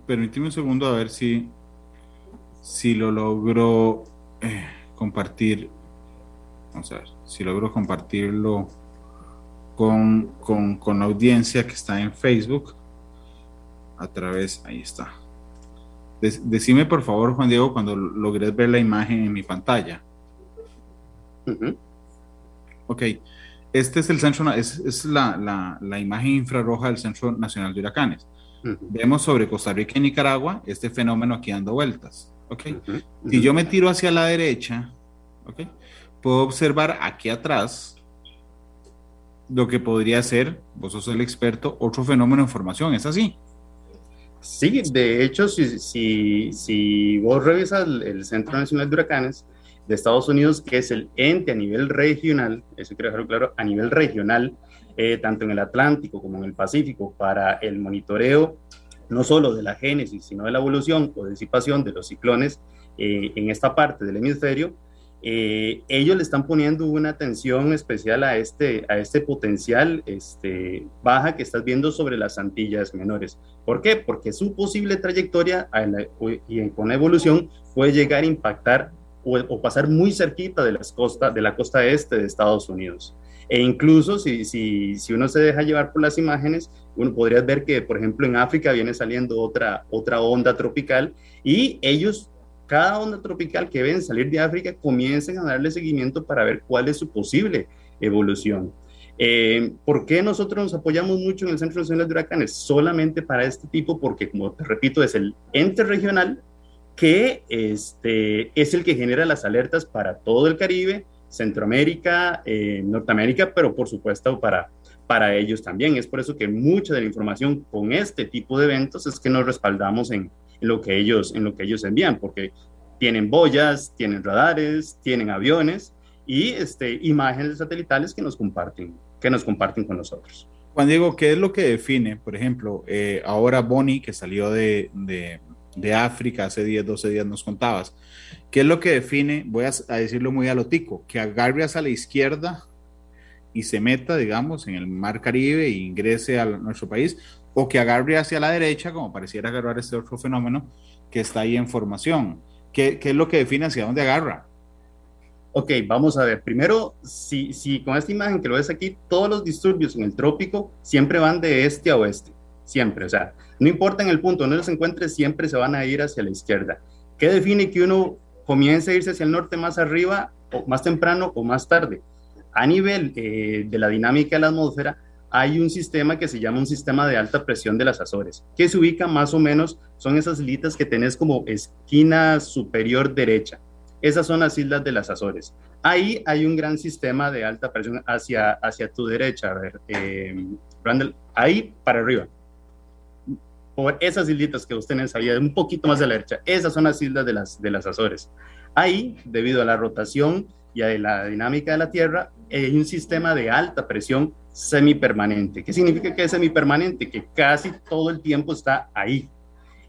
permíteme un segundo a ver si, si lo logro eh, compartir, vamos a ver, si logro compartirlo con, con, con la audiencia que está en Facebook a través, ahí está. decime por favor, Juan Diego, cuando logres ver la imagen en mi pantalla. Ok, este es el centro, es, es la, la, la, imagen infrarroja del Centro Nacional de Huracanes. Vemos sobre Costa Rica y Nicaragua este fenómeno aquí dando vueltas. Ok, si yo me tiro hacia la derecha, ok, puedo observar aquí atrás lo que podría ser, vos sos el experto, otro fenómeno en formación, ¿es así? Sí, de hecho, si, si, si vos revisas el, el Centro Nacional de Huracanes, de Estados Unidos, que es el ente a nivel regional, eso quiero dejarlo claro, a nivel regional, eh, tanto en el Atlántico como en el Pacífico, para el monitoreo no solo de la génesis, sino de la evolución o disipación de los ciclones eh, en esta parte del hemisferio, eh, ellos le están poniendo una atención especial a este, a este potencial este, baja que estás viendo sobre las Antillas menores. ¿Por qué? Porque su posible trayectoria y con la evolución puede llegar a impactar o, pasar muy cerquita de, las costa, de la costa este de Estados Unidos. E incluso si, si, si, uno se deja llevar por las imágenes, uno podría ver que, por ejemplo, en África viene saliendo otra, otra onda tropical y ellos, cada onda tropical que ven salir de África, comienzan a darle seguimiento para ver cuál es su posible evolución. Eh, ¿Por qué nosotros nos apoyamos mucho en el Centro Nacional de Huracanes? Solamente para este tipo, porque, como te repito, es el ente regional que este, es el que genera las alertas para todo el Caribe, Centroamérica, eh, Norteamérica, pero por supuesto para, para ellos también. Es por eso que mucha de la información con este tipo de eventos es que nos respaldamos en, lo, que ellos, en lo que ellos envían, porque tienen boyas, tienen radares, tienen aviones y este, imágenes satelitales que nos comparten, que nos comparten con nosotros. Juan Diego, ¿qué es lo que define, por ejemplo, eh, ahora Bonnie, que salió de, de de África, hace 10, 12 días nos contabas. ¿Qué es lo que define, voy a, decirlo muy a lo que agarre hacia la izquierda y se meta, digamos, en el mar Caribe e ingrese a nuestro país, o que agarre hacia la derecha, como pareciera agarrar este otro fenómeno que está ahí en formación? ¿Qué, es lo que define hacia dónde agarra? Ok, vamos a ver. Primero, si, si con esta imagen que lo ves aquí, todos los disturbios en el trópico siempre van de este a oeste siempre. O sea, no importa en el punto donde se encuentre, siempre se van a ir hacia la izquierda. ¿Qué define que uno comience a irse hacia el norte más arriba, o más temprano o más tarde? A nivel eh, de la dinámica de la atmósfera, hay un sistema que se llama un sistema de alta presión de las Azores, que se ubica más o menos, son esas islitas que tenés como esquina superior derecha. Esas son las islas de las Azores. Ahí hay un gran sistema de alta presión hacia, hacia tu derecha. A ver, eh, Randall, ahí para arriba por esas islitas que ustedes sabían, un poquito más de la derecha, esas son las islas de las, de las Azores. Ahí, debido a la rotación y a la dinámica de la Tierra, hay un sistema de alta presión semipermanente. ¿Qué significa que es semipermanente? Que casi todo el tiempo está ahí.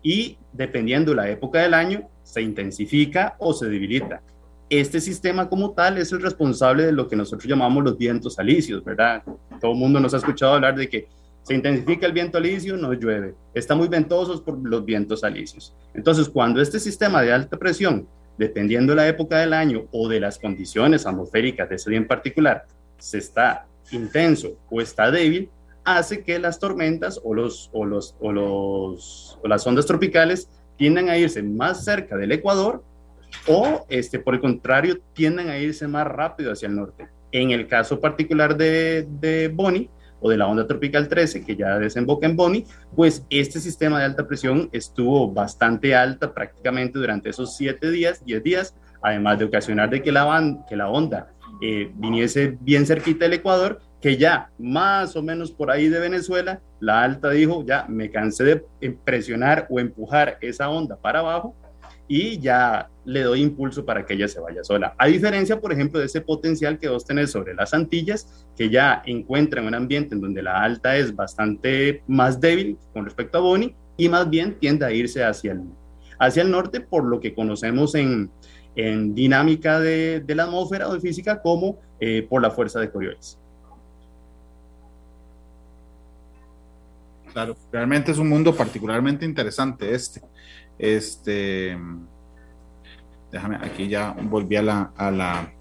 Y dependiendo la época del año, se intensifica o se debilita. Este sistema como tal es el responsable de lo que nosotros llamamos los vientos alisios, ¿verdad? Todo el mundo nos ha escuchado hablar de que se intensifica el viento alisio, no llueve. Está muy ventoso por los vientos alisios. Entonces, cuando este sistema de alta presión, dependiendo de la época del año o de las condiciones atmosféricas de ese día en particular, se está intenso o está débil, hace que las tormentas o, los, o, los, o, los, o las ondas tropicales tiendan a irse más cerca del Ecuador o, este, por el contrario, tiendan a irse más rápido hacia el norte. En el caso particular de, de Bonnie o de la onda tropical 13, que ya desemboca en Bonnie, pues este sistema de alta presión estuvo bastante alta prácticamente durante esos 7 días, 10 días, además de ocasionar de que la, onda eh, viniese bien cerquita del Ecuador, que ya más o menos por ahí de Venezuela, la alta dijo, ya me cansé de presionar o empujar esa onda para abajo y ya le doy impulso para que ella se vaya sola. A diferencia, por ejemplo, de ese potencial que vos tenés sobre las Antillas, que ya encuentran un ambiente en donde la alta es bastante más débil con respecto a Boni y más bien tiende a irse hacia el, hacia el norte por lo que conocemos en, en dinámica de, de, la atmósfera o de física como eh, por la fuerza de Coriolis. Claro, realmente es un mundo particularmente interesante este. Este, déjame, aquí ya volví a la, a la,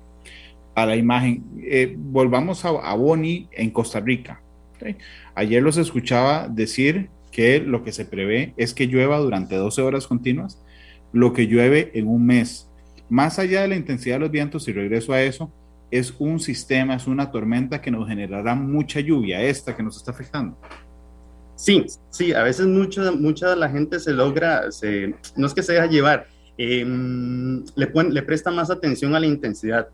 a la imagen. Eh, volvamos a, a, Boni en Costa Rica. Ayer los escuchaba decir que lo que se prevé es que llueva durante 12 horas continuas, lo que llueve en un mes más allá de la intensidad de los vientos, y regreso a eso, es un sistema, es una tormenta que nos generará mucha lluvia, esta que nos está afectando. Sí, sí, a veces mucha, mucha de la gente se logra, no es que se deja llevar, eh, le, presta más atención a la intensidad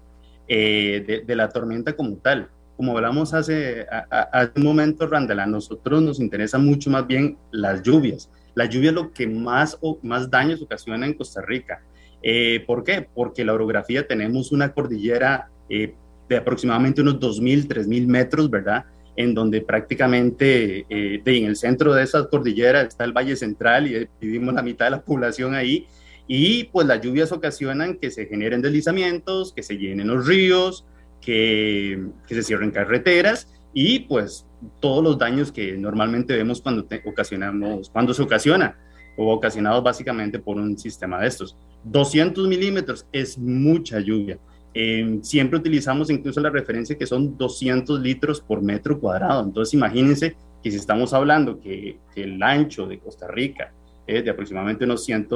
eh, de, la tormenta como tal. Como hablamos hace, a, hace un momento, Randall, a nosotros nos interesa mucho más bien las lluvias. La lluvia es lo que más, más daños ocasiona en Costa Rica. Eh, ¿Por qué? Porque la orografía tenemos una cordillera eh, de aproximadamente unos 2.000, 3.000 metros, ¿verdad? En donde prácticamente eh, de, en el centro de esa cordillera está el Valle Central y vivimos la mitad de la población ahí. Y pues las lluvias ocasionan que se generen deslizamientos, que se llenen los ríos, que, que se cierren carreteras y pues todos los daños que normalmente vemos cuando te ocasionamos, cuando se ocasiona o ocasionados básicamente por un sistema de estos. 200 milímetros es mucha lluvia. Eh, siempre utilizamos incluso la referencia que son 200 litros por metro cuadrado. Entonces imagínense que si estamos hablando que, que el ancho de Costa Rica es de aproximadamente unos, 100,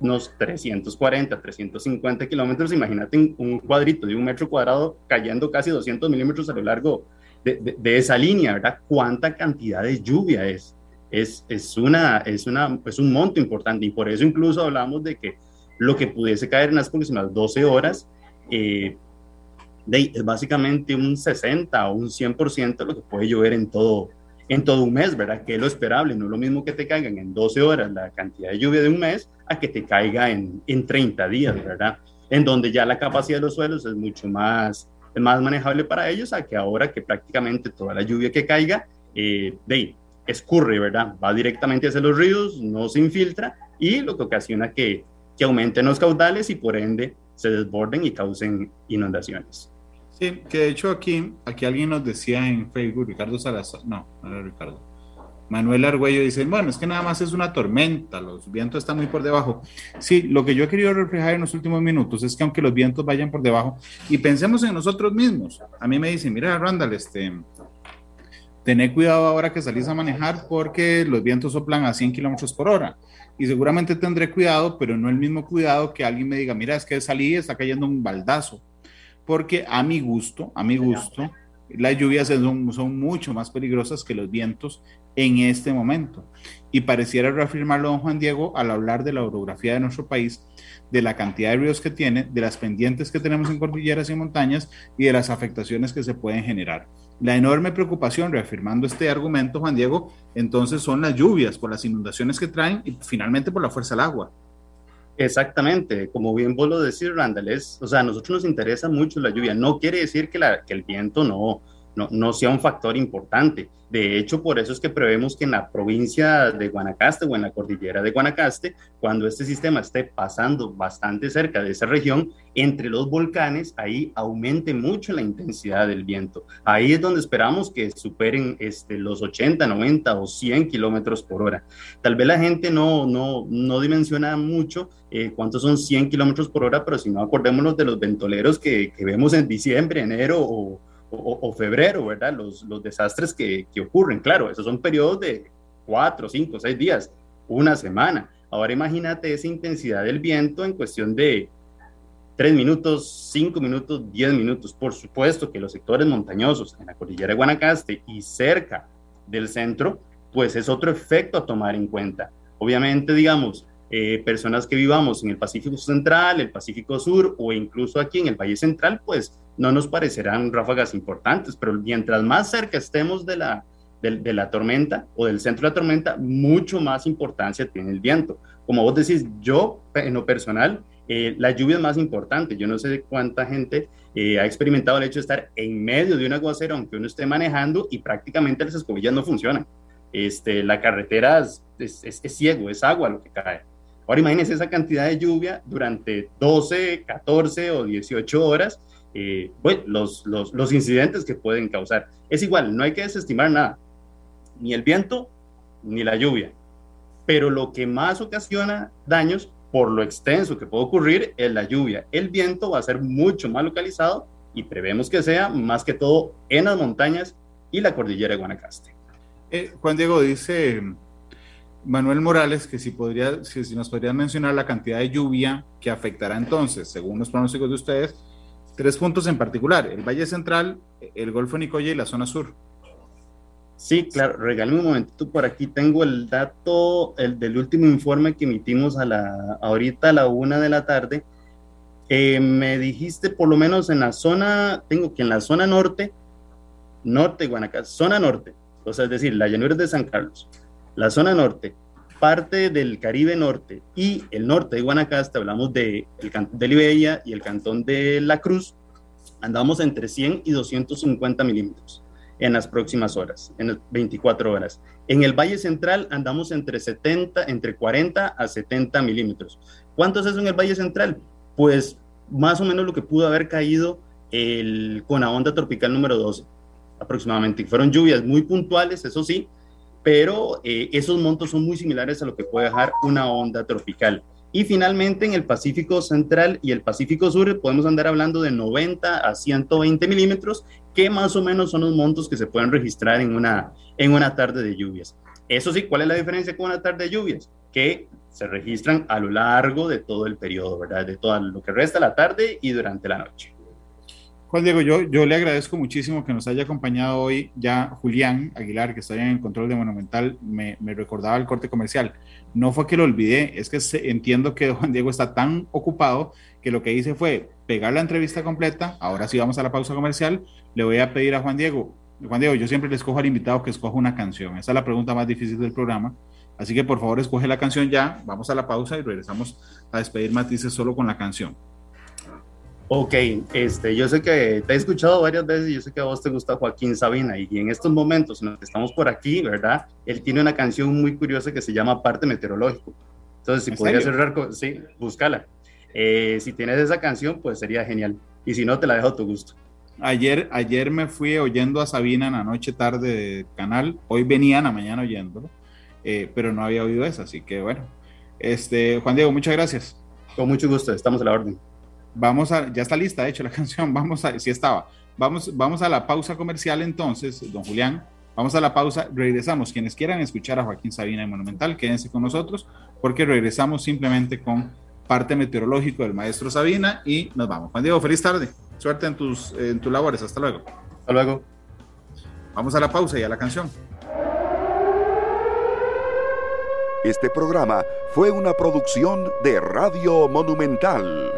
unos 340, 350 kilómetros, imagínate un cuadrito de un metro cuadrado cayendo casi 200 milímetros a lo largo de, de, de esa línea, ¿verdad? ¿Cuánta cantidad de lluvia es? Es, es, una, es, una, es un monto importante y por eso incluso hablamos de que lo que pudiese caer en las próximas 12 horas eh, de, básicamente un 60 o un 100% de lo que puede llover en todo, en todo un mes, ¿verdad? Que es lo esperable, no es lo mismo que te caigan en 12 horas la cantidad de lluvia de un mes a que te caiga en, en 30 días, ¿verdad? En donde ya la capacidad de los suelos es mucho más, es más manejable para ellos a que ahora que prácticamente toda la lluvia que caiga, eh, de, escurre, ¿verdad? Va directamente hacia los ríos, no se infiltra y lo que ocasiona que, que aumenten los caudales y por ende se desborden y causen inundaciones. Sí, que de hecho aquí, aquí alguien nos decía en Facebook, Ricardo Salazar, no, no era Ricardo, Manuel Argüello dice, bueno, es que nada más es una tormenta, los vientos están muy por debajo. Sí, lo que yo he querido reflejar en los últimos minutos es que aunque los vientos vayan por debajo y pensemos en nosotros mismos, a mí me dicen, mira, Randall, este, tener cuidado ahora que salís a manejar porque los vientos soplan a 100 kilómetros por hora. Y seguramente tendré cuidado, pero no el mismo cuidado que alguien me diga, mira, es que salí y está cayendo un baldazo. Porque a mi gusto, a mi gusto, las lluvias son, son mucho más peligrosas que los vientos en este momento. Y pareciera reafirmarlo don Juan Diego al hablar de la orografía de nuestro país, de la cantidad de ríos que tiene, de las pendientes que tenemos en cordilleras y montañas y de las afectaciones que se pueden generar. La enorme preocupación, reafirmando este argumento, Juan Diego, entonces son las lluvias, por las inundaciones que traen y finalmente por la fuerza del agua. Exactamente, como bien vos lo decís, Randall, es, o sea, a nosotros nos interesa mucho la lluvia. No quiere decir que, el viento no, no, sea un factor importante. De hecho, por eso es que prevemos que en la provincia de Guanacaste o en la cordillera de Guanacaste, cuando este sistema esté pasando bastante cerca de esa región, entre los volcanes, ahí aumente mucho la intensidad del viento. Ahí es donde esperamos que superen este, los 80, 90 o 100 kilómetros por hora. Tal vez la gente no, no, no dimensiona mucho eh, cuántos son 100 kilómetros por hora, pero si no, acordémonos de los ventoleros que vemos en diciembre, enero o o, febrero, ¿verdad? Los, los desastres que, que, ocurren, claro, esos son periodos de cuatro, cinco, seis días, una semana. Ahora imagínate esa intensidad del viento en cuestión de tres minutos, cinco minutos, diez minutos. Por supuesto que los sectores montañosos en la cordillera de Guanacaste y cerca del centro, pues es otro efecto a tomar en cuenta. Obviamente, digamos, eh, personas que vivamos en el Pacífico Central, el Pacífico Sur o incluso aquí en el Valle Central, pues no nos parecerán ráfagas importantes, pero mientras más cerca estemos de la, de, la tormenta o del centro de la tormenta, mucho más importancia tiene el viento. Como vos decís, yo en lo personal, eh, la lluvia es más importante. Yo no sé cuánta gente eh, ha experimentado el hecho de estar en medio de un aguacero, aunque uno esté manejando y prácticamente las escobillas no funcionan. Este, la carretera es, es, ciego, es agua lo que cae. Ahora imagínense esa cantidad de lluvia durante 12, 14 o 18 horas, eh, bueno, los, los, los, incidentes que pueden causar. Es igual, no hay que desestimar nada, ni el viento ni la lluvia, pero lo que más ocasiona daños por lo extenso que puede ocurrir es la lluvia. El viento va a ser mucho más localizado y prevemos que sea más que todo en las montañas y la cordillera de Guanacaste. Eh, Juan Diego dice Manuel Morales, que si, podría, si, nos podrían mencionar la cantidad de lluvia que afectará entonces, según los pronósticos de ustedes, tres puntos en particular, el Valle Central, el Golfo Nicoya y la zona sur. Sí, claro, regálame un momentito, por aquí tengo el dato el del último informe que emitimos a la, ahorita a la una de la tarde. Eh, me dijiste por lo menos en la zona, tengo que en la zona norte, norte Guanacaste, zona norte, o sea, es decir, la llanura de San Carlos, la zona norte, parte del Caribe norte y el norte de Guanacaste, hablamos de el cantón de Libella y el cantón de La Cruz, andamos entre 100 y 250 milímetros en las próximas horas, en las 24 horas. En el Valle Central andamos entre 70, entre 40 a 70 milímetros. ¿Cuánto es eso en el Valle Central? Pues más o menos lo que pudo haber caído el, con la onda tropical número 12, aproximadamente. Fueron lluvias muy puntuales, eso sí, pero eh, esos montos son muy similares a lo que puede dejar una onda tropical. Y finalmente en el Pacífico Central y el Pacífico Sur podemos andar hablando de 90 a 120 milímetros, que más o menos son los montos que se pueden registrar en una, en una tarde de lluvias. Eso sí, ¿cuál es la diferencia con una tarde de lluvias? Que se registran a lo largo de todo el periodo, ¿verdad? De todo lo que resta la tarde y durante la noche. Juan Diego, yo, yo le agradezco muchísimo que nos haya acompañado hoy ya Julián Aguilar, que está en el control de Monumental, me, me, recordaba el corte comercial. No fue que lo olvidé, es que entiendo que Juan Diego está tan ocupado que lo que hice fue pegar la entrevista completa. Ahora sí vamos a la pausa comercial. Le voy a pedir a Juan Diego. Juan Diego, yo siempre le escojo al invitado que escoja una canción. Esa es la pregunta más difícil del programa. Así que por favor escoge la canción ya. Vamos a la pausa y regresamos a despedir matices solo con la canción. Ok, este, yo sé que te he escuchado varias veces y yo sé que a vos te gusta Joaquín Sabina y en estos momentos en los que estamos por aquí, ¿verdad? Él tiene una canción muy curiosa que se llama Parte Meteorológico. Entonces, si podría cerrar, sí, búscala. Eh, si tienes esa canción, pues sería genial. Y si no, te la dejo a tu gusto. Ayer, ayer me fui oyendo a Sabina en la noche tarde de canal. Hoy venía en la mañana oyéndolo, eh, pero no había oído esa. Así que bueno, este, Juan Diego, muchas gracias. Con mucho gusto, estamos a la orden. Vamos a, ya está lista, de hecho, la canción, vamos a, si estaba. Vamos, vamos a la pausa comercial entonces, don Julián. Vamos a la pausa, regresamos. Quienes quieran escuchar a Joaquín Sabina en Monumental, quédense con nosotros, porque regresamos simplemente con parte meteorológico del maestro Sabina y nos vamos. Juan Diego, feliz tarde. Suerte en tus, en tus labores. Hasta luego. Hasta luego. Vamos a la pausa y a la canción. Este programa fue una producción de Radio Monumental.